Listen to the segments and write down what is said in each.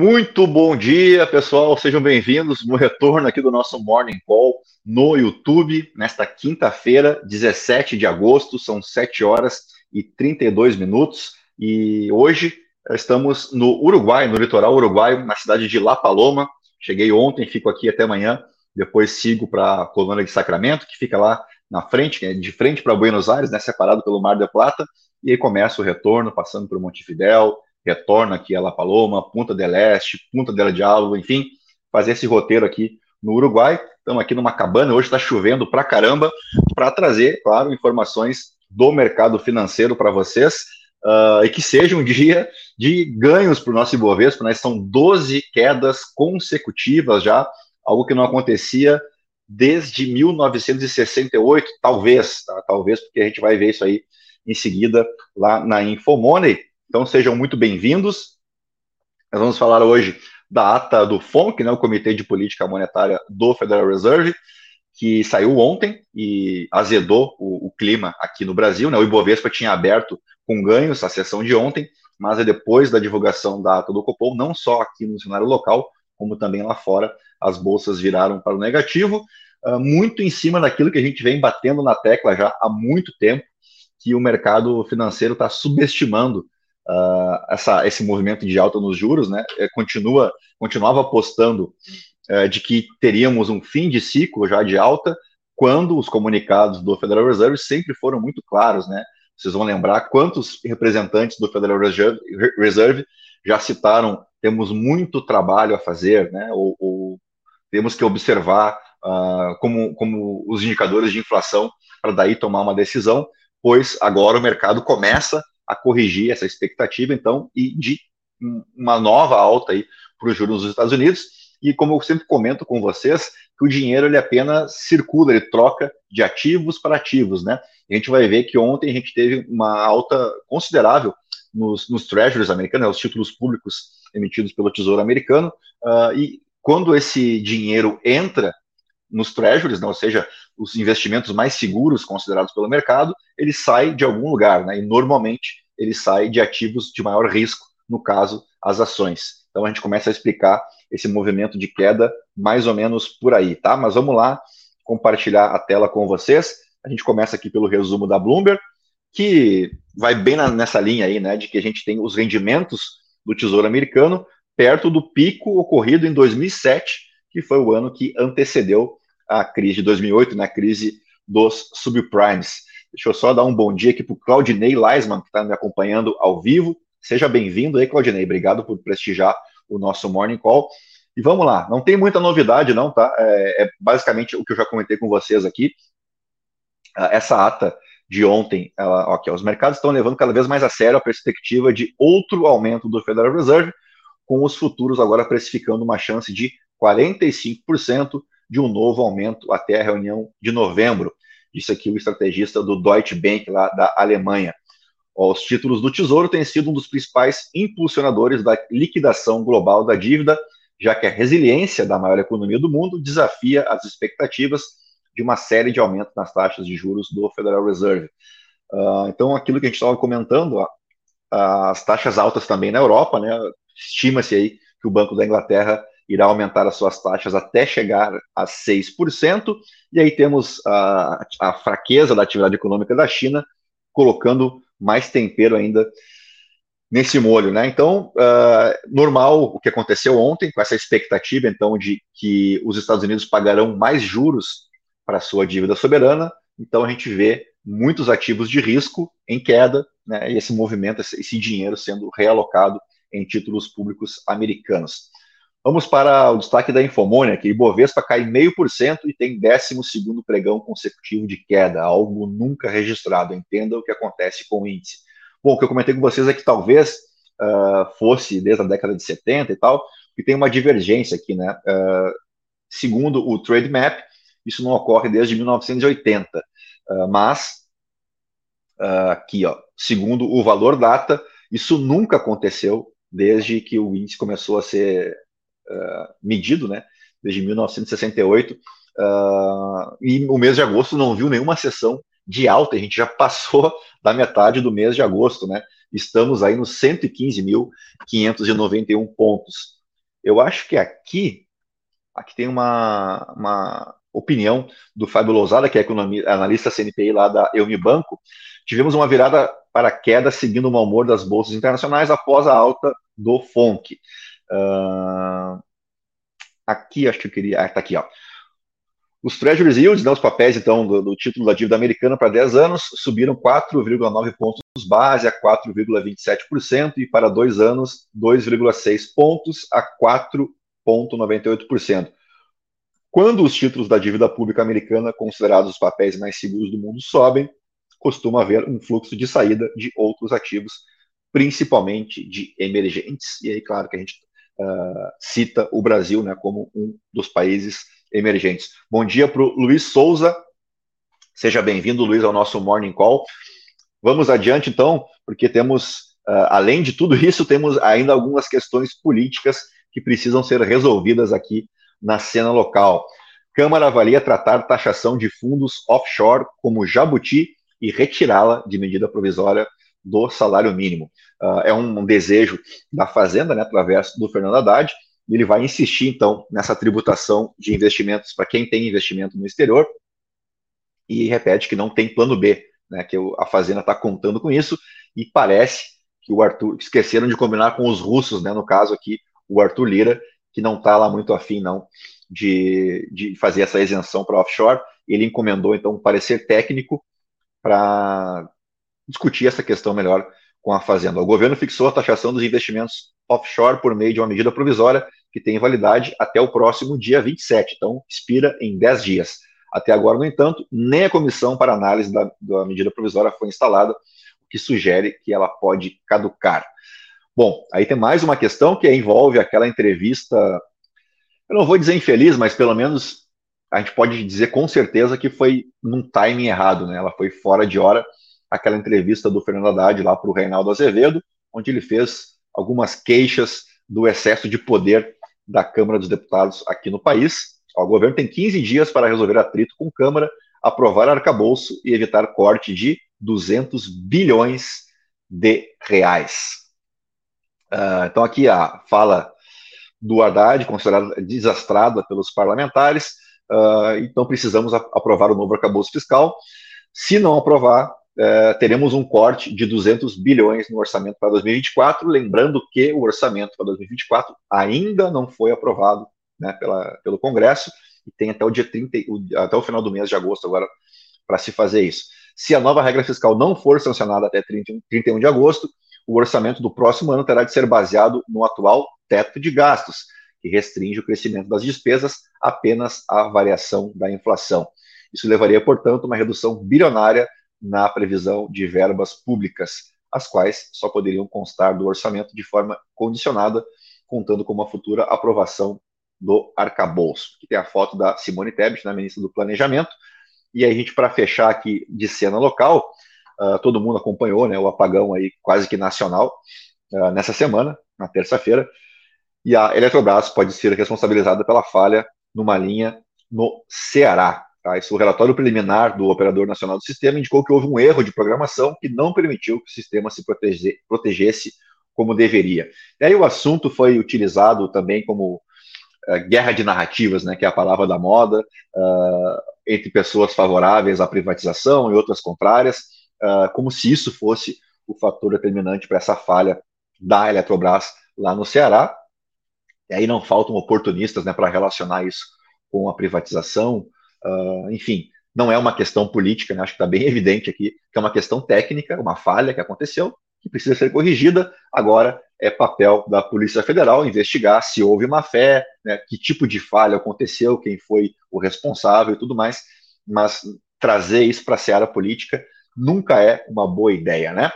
Muito bom dia, pessoal. Sejam bem-vindos no retorno aqui do nosso Morning Call no YouTube, nesta quinta-feira, 17 de agosto, são 7 horas e 32 minutos. E hoje estamos no Uruguai, no litoral uruguaio, na cidade de La Paloma. Cheguei ontem, fico aqui até amanhã, depois sigo para a colônia de Sacramento, que fica lá na frente, é de frente para Buenos Aires, né, separado pelo Mar del Plata, e aí começa o retorno, passando por Montevidéu, retorna aqui a La Paloma, Punta del Este, Punta del Diablo, enfim, fazer esse roteiro aqui no Uruguai. Estamos aqui numa cabana, hoje está chovendo pra caramba, para trazer, claro, informações do mercado financeiro para vocês, uh, e que seja um dia de ganhos para o nosso Ibovespa, né? São 12 quedas consecutivas já, algo que não acontecia desde 1968, talvez, tá? talvez, porque a gente vai ver isso aí em seguida lá na Infomoney. Então sejam muito bem-vindos. Nós vamos falar hoje da ata do FONC, né, o Comitê de Política Monetária do Federal Reserve, que saiu ontem e azedou o, o clima aqui no Brasil. Né? O Ibovespa tinha aberto com ganhos a sessão de ontem, mas é depois da divulgação da ata do Copom, não só aqui no cenário local, como também lá fora, as bolsas viraram para o negativo, uh, muito em cima daquilo que a gente vem batendo na tecla já há muito tempo, que o mercado financeiro está subestimando uh, essa, esse movimento de alta nos juros, né, é, continua, continuava apostando uh, de que teríamos um fim de ciclo já de alta, quando os comunicados do Federal Reserve sempre foram muito claros, né? Vocês vão lembrar quantos representantes do Federal Reserve, Reserve já citaram temos muito trabalho a fazer, né? Ou, ou temos que observar uh, como, como os indicadores de inflação para daí tomar uma decisão, pois agora o mercado começa a corrigir essa expectativa, então, e de uma nova alta aí para os juros dos Estados Unidos. E como eu sempre comento com vocês, que o dinheiro ele apenas circula, ele troca de ativos para ativos, né? a gente vai ver que ontem a gente teve uma alta considerável nos, nos treasuries americanos, né, os títulos públicos emitidos pelo Tesouro Americano, uh, e quando esse dinheiro entra nos treasuries, né, ou seja, os investimentos mais seguros considerados pelo mercado, ele sai de algum lugar, né? E normalmente ele sai de ativos de maior risco, no caso, as ações. Então a gente começa a explicar esse movimento de queda mais ou menos por aí, tá? Mas vamos lá compartilhar a tela com vocês. A gente começa aqui pelo resumo da Bloomberg, que vai bem na, nessa linha aí, né, de que a gente tem os rendimentos do Tesouro Americano perto do pico ocorrido em 2007, foi o ano que antecedeu a crise de 2008, na né, crise dos subprimes. Deixa eu só dar um bom dia aqui para o Claudinei Leisman, que está me acompanhando ao vivo. Seja bem-vindo aí, Claudinei. Obrigado por prestigiar o nosso Morning Call. E vamos lá, não tem muita novidade, não, tá? É, é basicamente o que eu já comentei com vocês aqui. Ah, essa ata de ontem, ela, ok, os mercados estão levando cada vez mais a sério a perspectiva de outro aumento do Federal Reserve, com os futuros agora precificando uma chance de 45% de um novo aumento até a reunião de novembro. Disse aqui o estrategista do Deutsche Bank, lá da Alemanha. Os títulos do Tesouro têm sido um dos principais impulsionadores da liquidação global da dívida, já que a resiliência da maior economia do mundo desafia as expectativas de uma série de aumentos nas taxas de juros do Federal Reserve. Uh, então, aquilo que a gente estava comentando, as taxas altas também na Europa, né? Estima-se aí que o Banco da Inglaterra irá aumentar as suas taxas até chegar a 6%, e aí temos a, a fraqueza da atividade econômica da China, colocando mais tempero ainda nesse molho, né? Então, uh, normal o que aconteceu ontem, com essa expectativa, então, de que os Estados Unidos pagarão mais juros para a sua dívida soberana, então a gente vê muitos ativos de risco em queda, né? E esse movimento, esse dinheiro sendo realocado em títulos públicos americanos. Vamos para o destaque da Infomônia, que Ibovespa cai 0,5% e tem 12 pregão consecutivo de queda, algo nunca registrado. Entenda o que acontece com o índice. Bom, o que eu comentei com vocês é que talvez uh, fosse desde a década de 70 e tal, e tem uma divergência aqui, né? Uh, segundo o Trade Map, isso não ocorre desde 1980, uh, mas aqui, ó, segundo o Valor Data, isso nunca aconteceu desde que o índice começou a ser uh, medido, né, desde 1968, uh, e o mês de agosto não viu nenhuma sessão de alta, a gente já passou da metade do mês de agosto, né, estamos aí nos 115.591 pontos. Eu acho que aqui, aqui tem uma, uma opinião do Fábio Lousada, que é analista CNPI lá da Banco. Tivemos uma virada para queda seguindo o mau humor das bolsas internacionais após a alta do FONC. Uh, aqui, acho que eu queria. Ah, tá aqui, ó. Os Treasuries Yields, né, os papéis então do, do título da dívida americana para 10 anos, subiram 4,9 pontos base a 4,27% e para dois anos 2,6 pontos a 4,98%. Quando os títulos da dívida pública americana, considerados os papéis mais seguros do mundo, sobem, costuma haver um fluxo de saída de outros ativos, principalmente de emergentes. E aí, claro que a gente uh, cita o Brasil né, como um dos países emergentes. Bom dia para o Luiz Souza. Seja bem-vindo, Luiz, ao nosso Morning Call. Vamos adiante, então, porque temos, uh, além de tudo isso, temos ainda algumas questões políticas que precisam ser resolvidas aqui na cena local. Câmara avalia tratar taxação de fundos offshore como jabuti e retirá-la de medida provisória do salário mínimo. Uh, é um, desejo da Fazenda, né, através do Fernando Haddad, e ele vai insistir, então, nessa tributação de investimentos para quem tem investimento no exterior, e repete que não tem plano B, né, que a Fazenda está contando com isso, e parece que o Arthur, esqueceram de combinar com os russos, né, no caso aqui, o Arthur Lira, que não está lá muito afim, não, de, de fazer essa isenção para offshore, ele encomendou, então, um parecer técnico para discutir essa questão melhor com a Fazenda. O governo fixou a taxação dos investimentos offshore por meio de uma medida provisória que tem validade até o próximo dia 27, então expira em 10 dias. Até agora, no entanto, nem a comissão para análise da, da medida provisória foi instalada, o que sugere que ela pode caducar. Bom, aí tem mais uma questão que envolve aquela entrevista, eu não vou dizer infeliz, mas pelo menos a gente pode dizer com certeza que foi num timing errado, né? Ela foi fora de hora, aquela entrevista do Fernando Haddad lá para o Reinaldo Azevedo, onde ele fez algumas queixas do excesso de poder da Câmara dos Deputados aqui no país. O governo tem 15 dias para resolver atrito com Câmara, aprovar arcabouço e evitar corte de 200 bilhões de reais. Uh, então, aqui a fala do Haddad, considerada desastrada pelos parlamentares. Uh, então, precisamos aprovar o novo arcabouço fiscal. Se não aprovar, uh, teremos um corte de 200 bilhões no orçamento para 2024. Lembrando que o orçamento para 2024 ainda não foi aprovado né, pela, pelo Congresso, e tem até o dia 30, até o final do mês de agosto agora para se fazer isso. Se a nova regra fiscal não for sancionada até 30, 31 de agosto, o orçamento do próximo ano terá de ser baseado no atual teto de gastos, que restringe o crescimento das despesas apenas à variação da inflação. Isso levaria, portanto, a uma redução bilionária na previsão de verbas públicas, as quais só poderiam constar do orçamento de forma condicionada, contando com uma futura aprovação do arcabouço. Aqui tem a foto da Simone Tebet, na ministra do Planejamento. E aí, a gente, para fechar aqui de cena local, uh, todo mundo acompanhou né, o apagão aí quase que nacional uh, nessa semana, na terça-feira. E a Eletrobras pode ser responsabilizada pela falha numa linha no Ceará. Tá? O relatório preliminar do Operador Nacional do Sistema indicou que houve um erro de programação que não permitiu que o sistema se protege, protegesse como deveria. E aí o assunto foi utilizado também como uh, guerra de narrativas, né, que é a palavra da moda, uh, entre pessoas favoráveis à privatização e outras contrárias, uh, como se isso fosse o fator determinante para essa falha da Eletrobras lá no Ceará. E aí não faltam oportunistas né, para relacionar isso com a privatização. Enfim, não é uma questão política, né, acho que está bem evidente aqui que é uma questão técnica, uma falha que aconteceu, que precisa ser corrigida. Agora é papel da Polícia Federal investigar se houve má fé, né, que tipo de falha aconteceu, quem foi o responsável e tudo mais, mas trazer isso para a seara política nunca é uma boa ideia, né?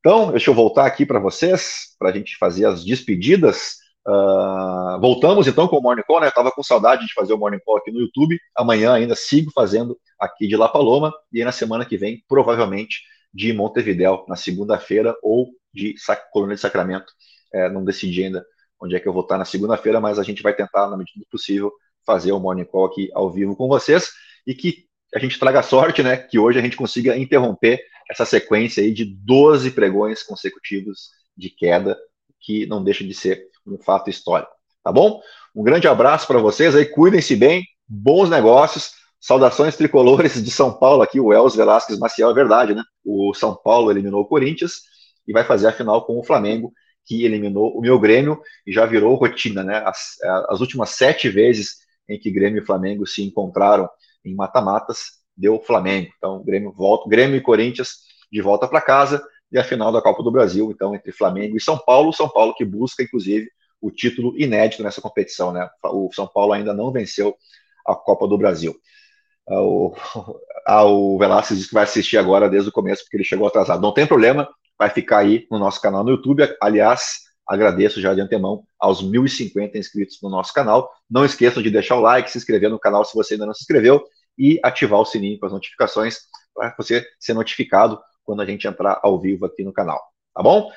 Então, deixa eu voltar aqui para vocês, para a gente fazer as despedidas. Uh, voltamos então com o Morning Call, né? Eu estava com saudade de fazer o Morning Call aqui no YouTube. Amanhã ainda sigo fazendo aqui de La Paloma e aí na semana que vem, provavelmente, de Montevidéu, na segunda-feira, ou de Colônia de Sacramento. É, não decidi ainda onde é que eu vou estar na segunda-feira, mas a gente vai tentar, na medida do possível, fazer o Morning Call aqui ao vivo com vocês e que a gente traga sorte, né, que hoje a gente consiga interromper essa sequência aí de 12 pregões consecutivos de queda, que não deixa de ser um fato histórico. tá bom? Um grande abraço para vocês aí, cuidem-se bem, bons negócios. Saudações tricolores de São Paulo aqui, o Els Velasquez Maciel, é verdade, né? O São Paulo eliminou o Corinthians e vai fazer a final com o Flamengo, que eliminou o meu Grêmio e já virou rotina, né? As, as últimas sete vezes em que Grêmio e Flamengo se encontraram em mata-matas, deu Flamengo. Então, Grêmio volta, Grêmio e Corinthians de volta para casa e a final da Copa do Brasil, então, entre Flamengo e São Paulo. São Paulo que busca, inclusive, o título inédito nessa competição, né? O São Paulo ainda não venceu a Copa do Brasil. Ah, o, ah, o Velasquez disse que vai assistir agora desde o começo, porque ele chegou atrasado. Não tem problema, vai ficar aí no nosso canal no YouTube. Aliás, agradeço já de antemão aos 1.050 inscritos no nosso canal. Não esqueçam de deixar o like, se inscrever no canal se você ainda não se inscreveu e ativar o sininho com as notificações para você ser notificado quando a gente entrar ao vivo aqui no canal. Tá bom?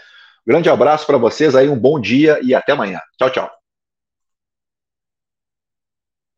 Grande abraço para vocês aí, um bom dia e até amanhã. Tchau, tchau.